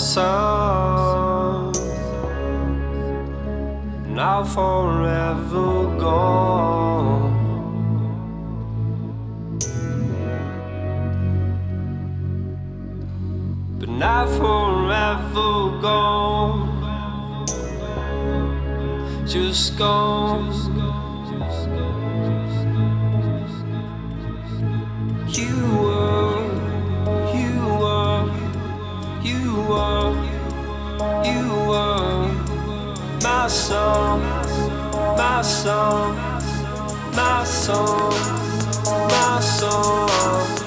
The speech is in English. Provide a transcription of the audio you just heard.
myself. Now forever gone. But now forever gone. Just gone. soul, my soul, my soul, my soul.